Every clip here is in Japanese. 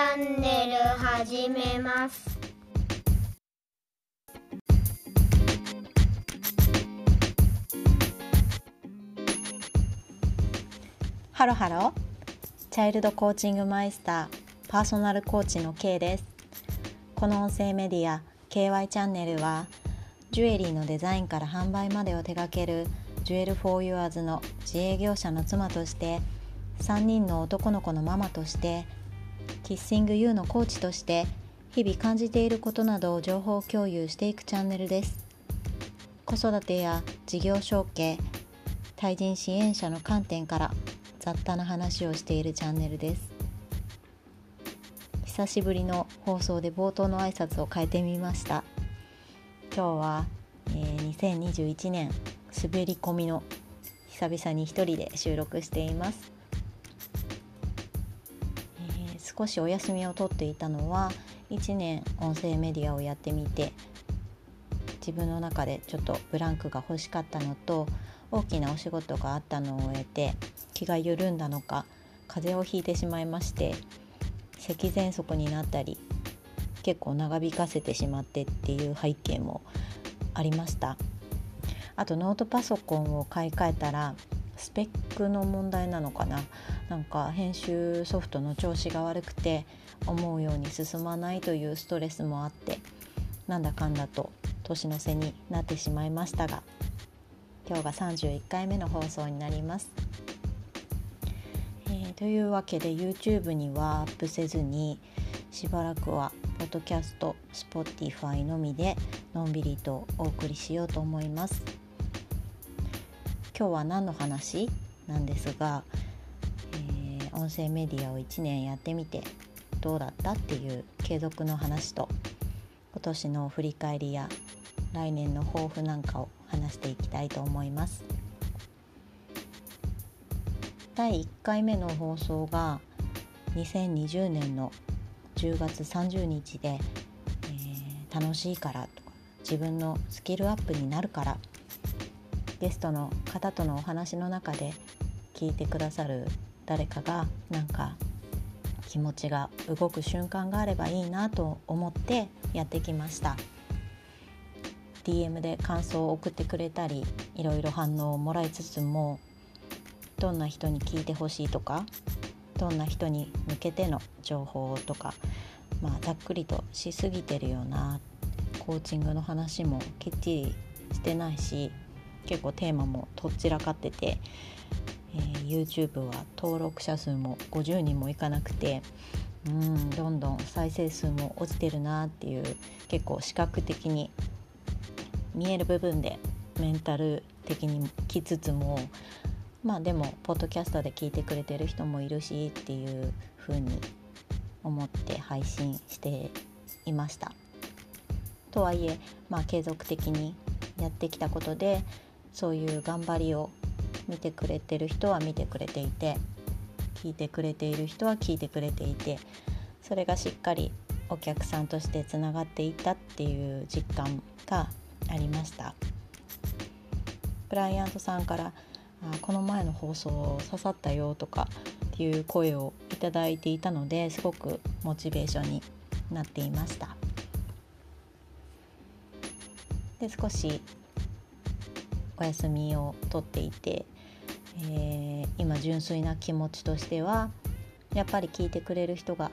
チャンネル始めます。ハロハロ。チャイルドコーチングマイスターパーソナルコーチの K です。この音声メディア KY チャンネルはジュエリーのデザインから販売までを手掛けるジュエル・フォー・ユアーズの自営業者の妻として3人の男の子のママとしてキッシング U のコーチとして日々感じていることなどを情報共有していくチャンネルです。子育てや事業承継対人支援者の観点から雑多な話をしているチャンネルです。久しぶりの放送で冒頭の挨拶を変えてみました。今日は、えー、2021年滑り込みの久々に一人で収録しています。少しお休みを取っていたのは1年音声メディアをやってみて自分の中でちょっとブランクが欲しかったのと大きなお仕事があったのを終えて気が緩んだのか風邪をひいてしまいまして咳喘息になったり結構長引かせてしまってっていう背景もありました。あとノートパソコンを買い替えたらスペックの問題なのかななんか編集ソフトの調子が悪くて思うように進まないというストレスもあってなんだかんだと年の瀬になってしまいましたが今日が31回目の放送になります。えー、というわけで YouTube にはアップせずにしばらくはポッドキャスト Spotify のみでのんびりとお送りしようと思います。今日は何の話なんですが音声メディアを1年やってみてどうだったっていう継続の話と今年の振り返りや来年の抱負なんかを話していきたいと思います。第1回目の放送が2020年の10月30日で、えー、楽しいからとか自分のスキルアップになるからゲストの方とのお話の中で聞いてくださる誰かがなんか気持ちが動く瞬間があればいいなと思ってやってきました。DM で感想を送ってくれたりいろいろ反応をもらいつつもどんな人に聞いてほしいとかどんな人に向けての情報とかまあざっくりとしすぎてるようなコーチングの話もきっちりしてないし結構テーマもとっちらかっててえー、YouTube は登録者数も50人もいかなくてうんどんどん再生数も落ちてるなっていう結構視覚的に見える部分でメンタル的にきつつもまあでもポッドキャストで聞いてくれてる人もいるしっていう風に思って配信していました。とはいえまあ継続的にやってきたことでそういう頑張りを見てくれてる人は見てくれていて聞いてくれている人は聞いてくれていてそれがしっかりお客さんとしてつながっていったっていう実感がありました。クライアントさんからあこの前の放送刺さったよとかっていう声をいただいていたのですごくモチベーションになっていました。で少しお休みをとっていてえー、今純粋な気持ちとしてはやっぱり聞いてくれる人が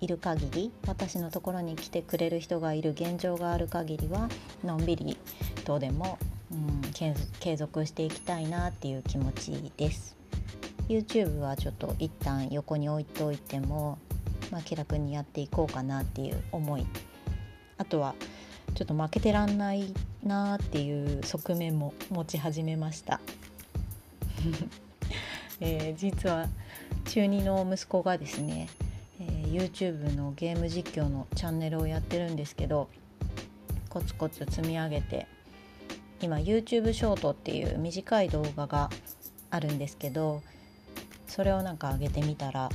いる限り私のところに来てくれる人がいる現状がある限りはのんびりとでも、うん、継続していきたいなっていう気持ちです。YouTube はちょっと一旦横に置いておいても、まあ、気楽にやっていこうかなっていう思い。あとはちょっと負けてらんないなっていう側面も持ち始めました、えー、実は中2の息子がですね、えー、YouTube のゲーム実況のチャンネルをやってるんですけどコツコツ積み上げて今 YouTube ショートっていう短い動画があるんですけどそれをなんか上げてみたら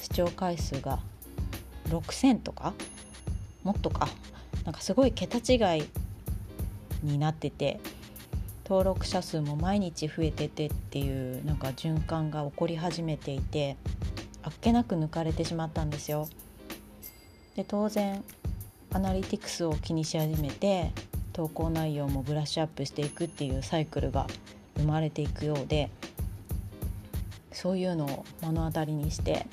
視聴回数が6,000とか？もっとか？なんかすごい桁違いになってて登録者数も毎日増えててっていうなんか循環が起こり始めていてあっけなく抜かれてしまったんですよ。で当然アナリティクスを気にし始めて投稿内容もブラッシュアップしていくっていうサイクルが生まれていくようでそういうのを目の当たりにして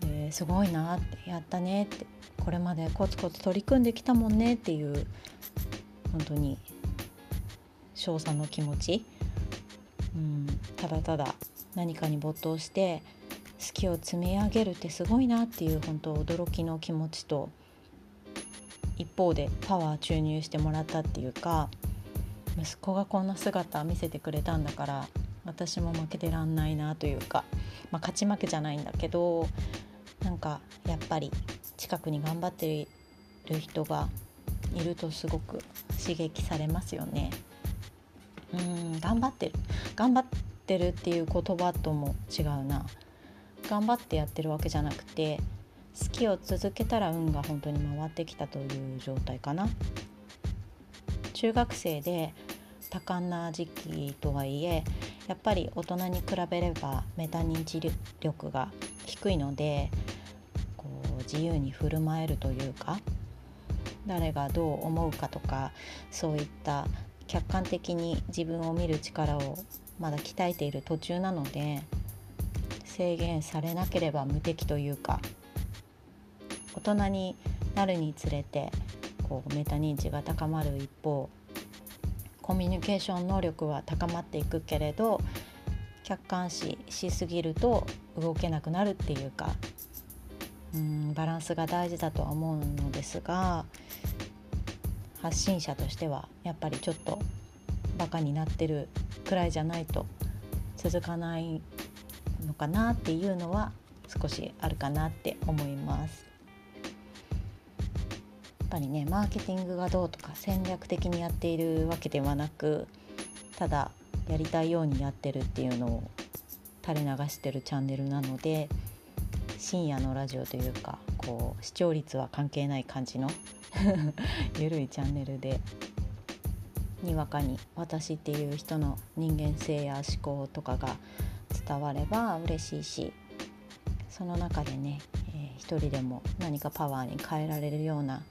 ですごいなってやったねってこれまでコツコツ取り組んできたもんねっていう本当に称賛の気持ち、うん、ただただ何かに没頭して好きを積み上げるってすごいなっていう本当驚きの気持ちと一方でパワー注入してもらったっていうか息子がこんな姿見せてくれたんだから私も負けてらんないなというか、まあ、勝ち負けじゃないんだけどなんかやっぱり近くに頑張っている人がいるとすごく刺激されますよね。うん頑張ってる。頑張ってるっていう言葉とも違うな。頑張ってやってるわけじゃなくて好きを続けたら運が本当に回ってきたという状態かな。中学生で多感な時期とはいえやっぱり大人に比べればメタ認知力が低いのでこう自由に振る舞えるというか誰がどう思うかとかそういった客観的に自分を見る力をまだ鍛えている途中なので制限されなければ無敵というか大人になるにつれてこうメタ認知が高まる一方コミュニケーション能力は高まっていくけれど客観視しすぎると動けなくなるっていうかうんバランスが大事だとは思うのですが発信者としてはやっぱりちょっとバカになってるくらいじゃないと続かないのかなっていうのは少しあるかなって思います。やっぱりねマーケティングがどうとか戦略的にやっているわけではなくただやりたいようにやってるっていうのを垂れ流してるチャンネルなので深夜のラジオというかこう視聴率は関係ない感じの ゆるいチャンネルでにわかに私っていう人の人間性や思考とかが伝われば嬉しいしその中でね、えー、一人でも何かパワーに変えられるような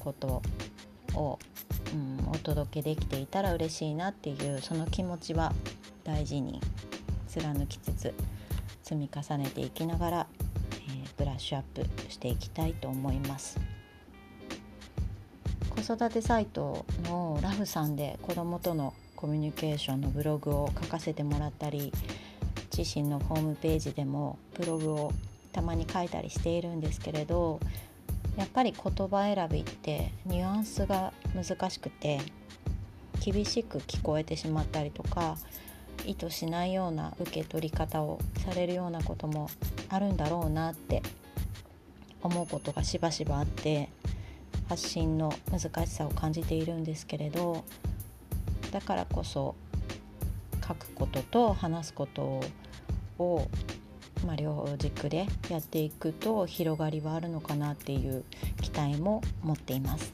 ことを、うん、お届けできていたら嬉しいなっていうその気持ちは大事に貫きつつ積み重ねていきながら、ブラッシュアップしていきたいと思います。子育てサイトのラフさんで子どもとのコミュニケーションのブログを書かせてもらったり自身のホームページでもブログをたまに書いたりしているんですけれどやっぱり言葉選びってニュアンスが難しくて厳しく聞こえてしまったりとか意図しないような受け取り方をされるようなこともあるんだろうなって思うことがしばしばあって発信の難しさを感じているんですけれどだからこそ書くことと話すことを、まあ、両軸でやっていくと広がりはあるのかなっていう期待も持っています。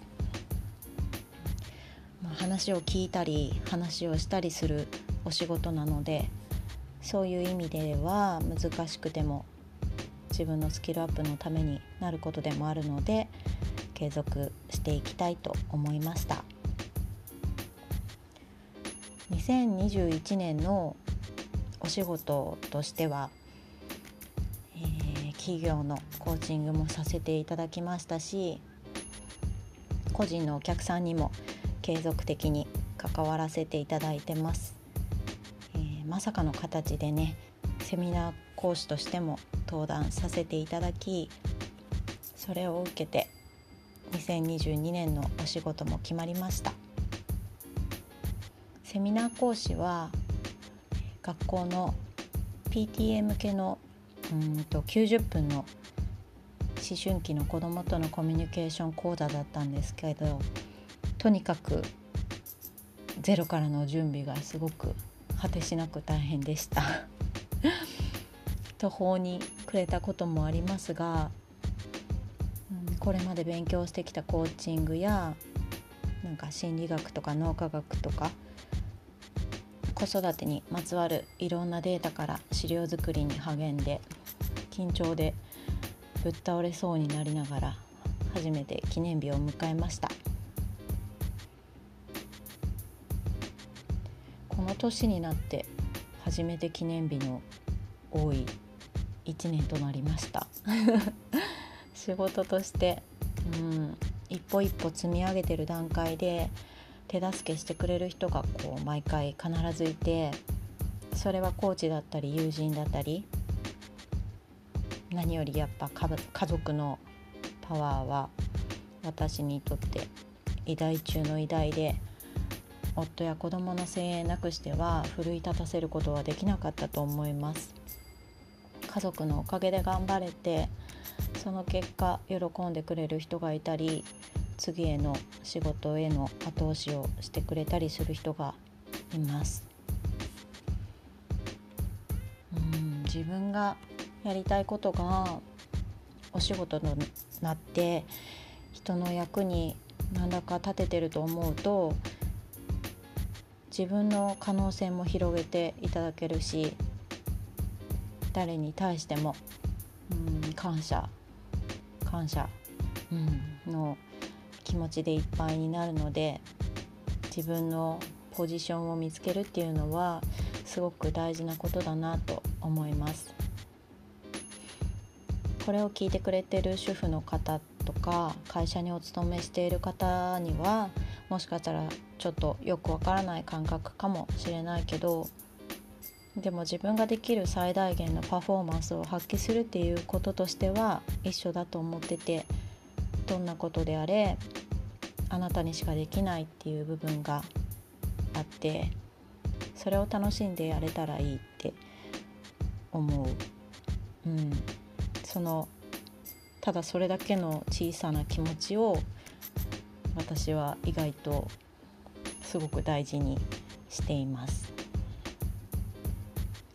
まあ、話を聞いたり話をしたりするお仕事なのでそういう意味では難しくても自分のスキルアップのためになることでもあるので継続していきたいと思いました。2021年のお仕事としては、えー、企業のコーチングもさせていただきましたし個人のお客さんにも継続的に関わらせていただいてます、まさかの形でねセミナー講師としても登壇させていただきそれを受けて2022年のお仕事も決まりました。セミナー講師は学校の PTA 向けのうんと90分の思春期の子どもとのコミュニケーション講座だったんですけどとにかくゼロからの準備がすごく果てしなく大変でした。途方に暮れたこともありますが、うん、これまで勉強してきたコーチングやなんか心理学とか脳科学とか子育てにまつわるいろんなデータから資料作りに励んで緊張でぶっ倒れそうになりながら初めて記念日を迎えました。の年になって初めて記念日の多い1年となりました。仕事として、うん、一歩一歩積み上げてる段階で手助けしてくれる人がこう毎回必ずいてそれはコーチだったり友人だったり何よりやっぱ家族のパワーは私にとって偉大中の偉大で夫や子供の声援なくしては奮い立たせることはできなかったと思います。家族のおかげで頑張れてその結果喜んでくれる人がいたり次への仕事への後押しをしてくれたりする人がいます。うん自分がやりたいことがお仕事になって人の役に何らか立ててると思うと自分の可能性も広げていただけるし誰に対してもうん感謝感謝、うん、の気持ちでいっぱいになるので自分のポジションを見つけるっていうのはすごく大事なことだなと思います。これを聞いてくれてる主婦の方とか会社にお勤めしている方にはもしかしたらちょっとよくわからない感覚かもしれないけどでも自分ができる最大限のパフォーマンスを発揮するっていうこととしては一緒だと思っててどんなことであれあなたにしかできないっていう部分があってそれを楽しんでやれたらいいって思う。うんそのただそれだけの小さな気持ちを私は意外とすごく大事にしています。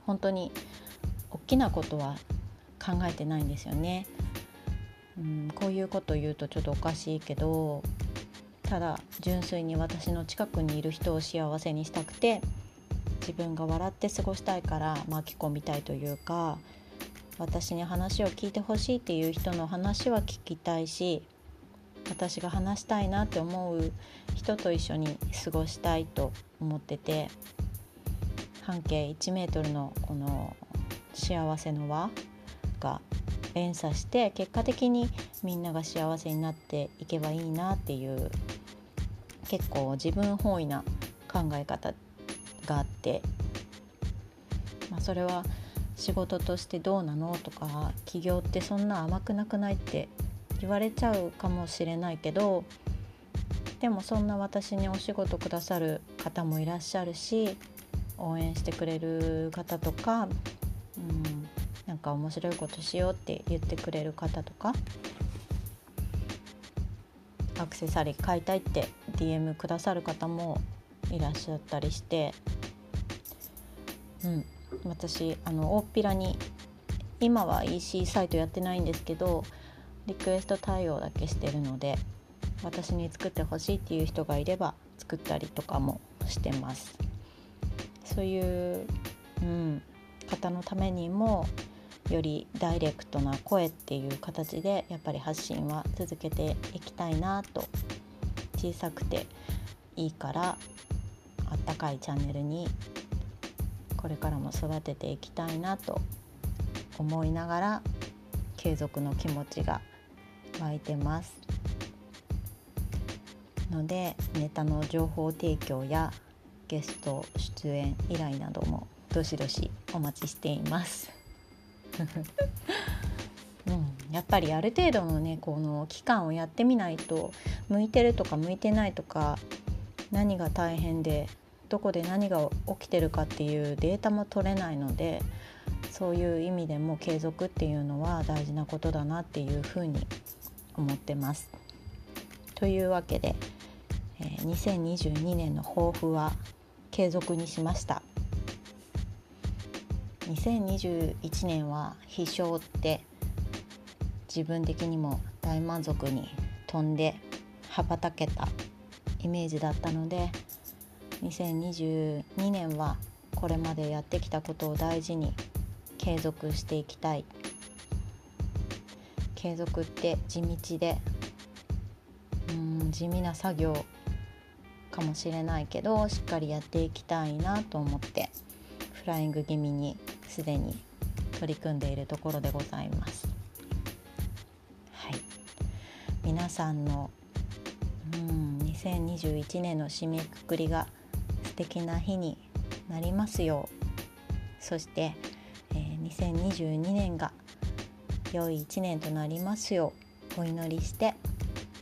本当に大きなことは考えてないんですよね、うん、こういうこと言うとちょっとおかしいけどただ純粋に私の近くにいる人を幸せにしたくて自分が笑って過ごしたいから巻き込みたいというか私に話を聞いてほしいっていう人の話は聞きたいし私が話したいなって思う人と一緒に過ごしたいと思ってて半径1メートルのこの幸せの輪が連鎖して結果的にみんなが幸せになっていけばいいなっていう結構自分本位な考え方があって、まあ、それは仕事としてどうなのとか起業ってそんな甘くなくないって言われちゃうかもしれないけどでもそんな私にお仕事くださる方もいらっしゃるし応援してくれる方とか、うん、なんか面白いことしようって言ってくれる方とかアクセサリー買いたいって DM くださる方もいらっしゃったりして、うん、私あの大っぴらに今は EC サイトやってないんですけどリクエスト対応だけしてるので私に作ってほしいっていう人がいれば作ったりとかもしてます。そういう、うん、方のためにもよりダイレクトな声っていう形でやっぱり発信は続けていきたいなと。小さくていいからあったかいチャンネルにこれからも育てていきたいなと思いながら継続の気持ちが湧いてますのでネタの情報提供やゲスト出演依頼などもどしどしお待ちしています。うん、やっぱりある程度のねこの期間をやってみないと向いてるとか向いてないとか何が大変でどこで何が起きてるかっていうデータも取れないのでそういう意味でも継続っていうのは大事なことだなっていうふうに思ってます。というわけで、え、2022年の抱負は継続にしました。2021年は飛翔って自分的にも大満足に飛んで羽ばたけたイメージだったので2022年はこれまでやってきたことを大事に継続していきたい継続って地道で。うん地味な作業かもしれないけどしっかりやっていきたいなと思ってフライング気味にすでに取り組んでいるところでございます。はい、皆さんのうん2021年の締めくくりが素敵な日になりますよう。そして、えー、2022年が良い1年となりますようお祈りして、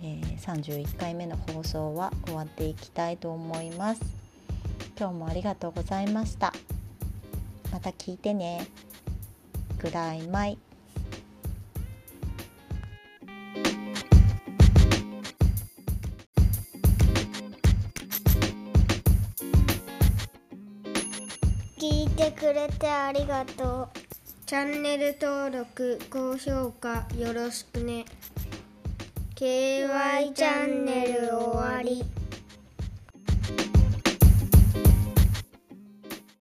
えー、31回目の放送は終わっていきたいと思います。今日もありがとうございました。また聞いてね。ぐらいまい聞いてくれてありがとう。チャンネル登録高評価よろしくね。KY チャンネル終わり。